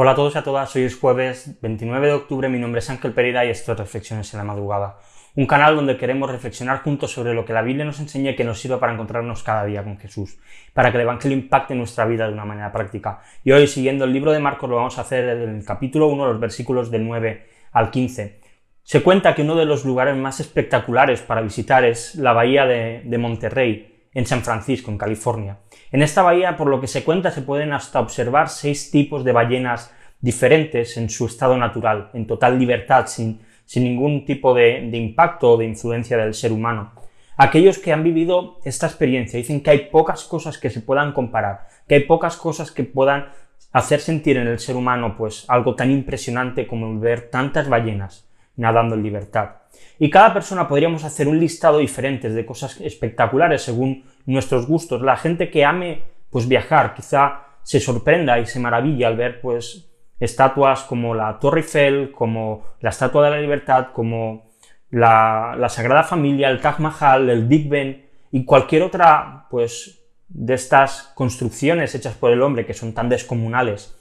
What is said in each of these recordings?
Hola a todos y a todas, hoy es jueves 29 de octubre, mi nombre es Ángel Pereira y esto es Reflexiones en la Madrugada, un canal donde queremos reflexionar juntos sobre lo que la Biblia nos enseña y que nos sirva para encontrarnos cada día con Jesús, para que el Evangelio impacte nuestra vida de una manera práctica. Y hoy, siguiendo el libro de Marcos, lo vamos a hacer en el capítulo 1, los versículos del 9 al 15. Se cuenta que uno de los lugares más espectaculares para visitar es la bahía de, de Monterrey, en San Francisco, en California. En esta bahía, por lo que se cuenta, se pueden hasta observar seis tipos de ballenas diferentes en su estado natural, en total libertad, sin, sin ningún tipo de, de impacto o de influencia del ser humano. Aquellos que han vivido esta experiencia dicen que hay pocas cosas que se puedan comparar, que hay pocas cosas que puedan hacer sentir en el ser humano pues algo tan impresionante como ver tantas ballenas nadando en libertad. Y cada persona podríamos hacer un listado diferente de cosas espectaculares según nuestros gustos. La gente que ame pues viajar quizá se sorprenda y se maravilla al ver pues estatuas como la Torre Eiffel, como la Estatua de la Libertad, como la, la Sagrada Familia, el Taj Mahal, el Big Ben y cualquier otra pues de estas construcciones hechas por el hombre que son tan descomunales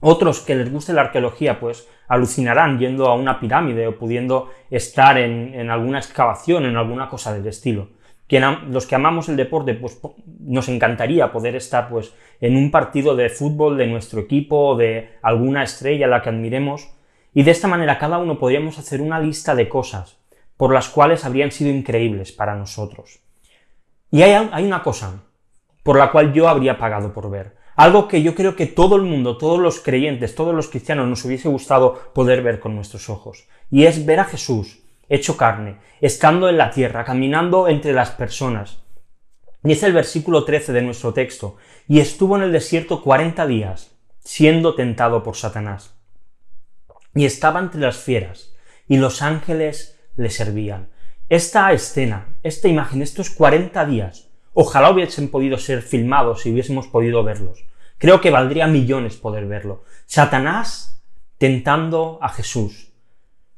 otros que les guste la arqueología, pues alucinarán yendo a una pirámide o pudiendo estar en, alguna excavación, en alguna cosa del estilo. los que amamos el deporte, pues nos encantaría poder estar pues en un partido de fútbol de nuestro equipo de alguna estrella a la que admiremos. Y de esta manera cada uno podríamos hacer una lista de cosas por las cuales habrían sido increíbles para nosotros. Y hay una cosa por la cual yo habría pagado por ver. Algo que yo creo que todo el mundo, todos los creyentes, todos los cristianos nos hubiese gustado poder ver con nuestros ojos. Y es ver a Jesús hecho carne, estando en la tierra, caminando entre las personas. Dice el versículo 13 de nuestro texto, y estuvo en el desierto cuarenta días, siendo tentado por Satanás. Y estaba entre las fieras, y los ángeles le servían. Esta escena, esta imagen, estos cuarenta días, Ojalá hubiesen podido ser filmados y hubiésemos podido verlos. Creo que valdría millones poder verlo. Satanás tentando a Jesús.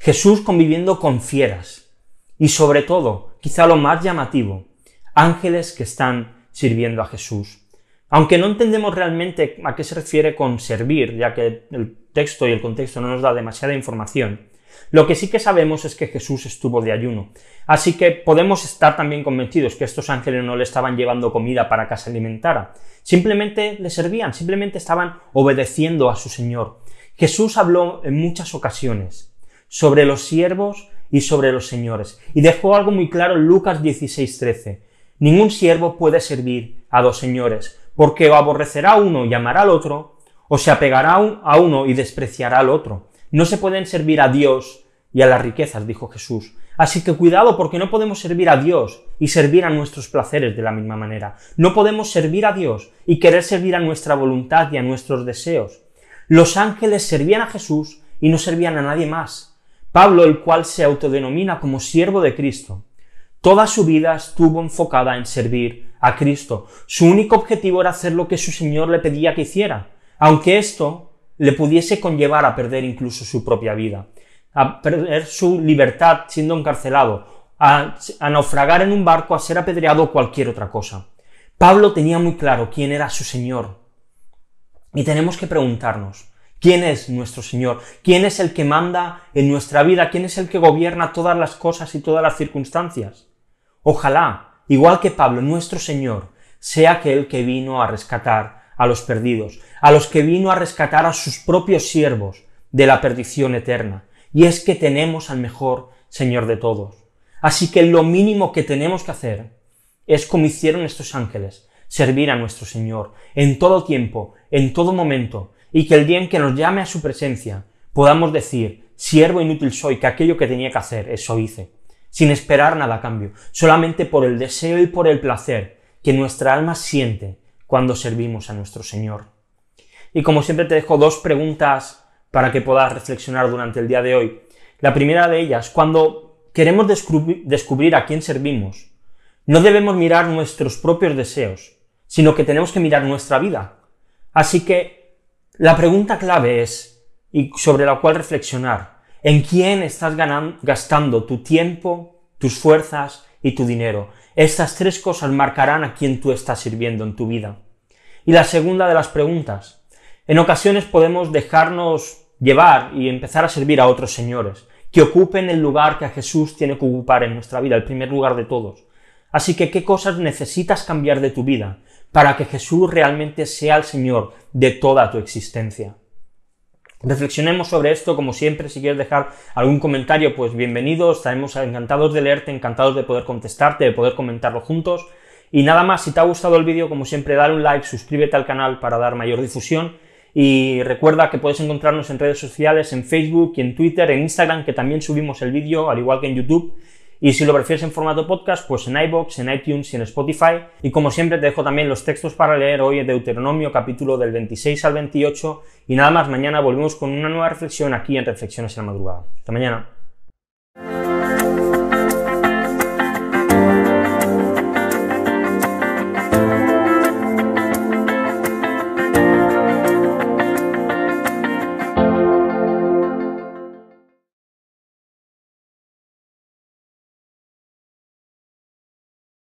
Jesús conviviendo con fieras. Y sobre todo, quizá lo más llamativo, ángeles que están sirviendo a Jesús. Aunque no entendemos realmente a qué se refiere con servir, ya que el texto y el contexto no nos da demasiada información, lo que sí que sabemos es que Jesús estuvo de ayuno. Así que podemos estar también convencidos que estos ángeles no le estaban llevando comida para que se alimentara. Simplemente le servían, simplemente estaban obedeciendo a su Señor. Jesús habló en muchas ocasiones sobre los siervos y sobre los señores. Y dejó algo muy claro en Lucas 16:13. Ningún siervo puede servir a dos señores, porque o aborrecerá a uno y amará al otro, o se apegará a uno y despreciará al otro. No se pueden servir a Dios y a las riquezas, dijo Jesús. Así que cuidado porque no podemos servir a Dios y servir a nuestros placeres de la misma manera. No podemos servir a Dios y querer servir a nuestra voluntad y a nuestros deseos. Los ángeles servían a Jesús y no servían a nadie más. Pablo, el cual se autodenomina como siervo de Cristo, toda su vida estuvo enfocada en servir a Cristo. Su único objetivo era hacer lo que su Señor le pedía que hiciera, aunque esto le pudiese conllevar a perder incluso su propia vida, a perder su libertad siendo encarcelado, a, naufragar en un barco, a ser apedreado o cualquier otra cosa. Pablo tenía muy claro quién era su Señor. Y tenemos que preguntarnos, ¿quién es nuestro Señor? ¿Quién es el que manda en nuestra vida? ¿Quién es el que gobierna todas las cosas y todas las circunstancias? Ojalá, igual que Pablo, nuestro Señor, sea aquel que vino a rescatar a los perdidos, a los que vino a rescatar a sus propios siervos de la perdición eterna. Y es que tenemos al mejor Señor de todos. Así que lo mínimo que tenemos que hacer es como hicieron estos ángeles, servir a nuestro Señor en todo tiempo, en todo momento, y que el día en que nos llame a su presencia podamos decir, siervo inútil soy, que aquello que tenía que hacer, eso hice, sin esperar nada a cambio, solamente por el deseo y por el placer que nuestra alma siente cuando servimos a nuestro Señor. Y como siempre te dejo dos preguntas para que puedas reflexionar durante el día de hoy. La primera de ellas, cuando queremos descubrir a quién servimos, no debemos mirar nuestros propios deseos, sino que tenemos que mirar nuestra vida. Así que la pregunta clave es, y sobre la cual reflexionar, ¿en quién estás gastando tu tiempo, tus fuerzas y tu dinero? Estas tres cosas marcarán a quién tú estás sirviendo en tu vida. Y la segunda de las preguntas, En ocasiones podemos dejarnos llevar y empezar a servir a otros señores, que ocupen el lugar que Jesús tiene que ocupar en nuestra vida, el primer lugar de todos. Así que, ¿qué cosas necesitas cambiar de tu vida para que Jesús realmente sea el Señor de toda tu existencia? Reflexionemos sobre esto, como siempre, si quieres dejar algún comentario, pues bienvenido, estaremos encantados de leerte, encantados de poder contestarte, de poder comentarlo juntos. Y nada más, si te ha gustado el vídeo, como siempre, dale un like, suscríbete al canal para dar mayor difusión y recuerda que puedes encontrarnos en redes sociales, en Facebook y en Twitter, en Instagram, que también subimos el vídeo, al igual que en YouTube. Y si lo prefieres en formato podcast, pues en iBox, en iTunes y en Spotify. Y como siempre te dejo también los textos para leer hoy en Deuteronomio capítulo del 26 al 28. Y nada más, mañana volvemos con una nueva reflexión aquí en Reflexiones en la Madrugada. Hasta mañana.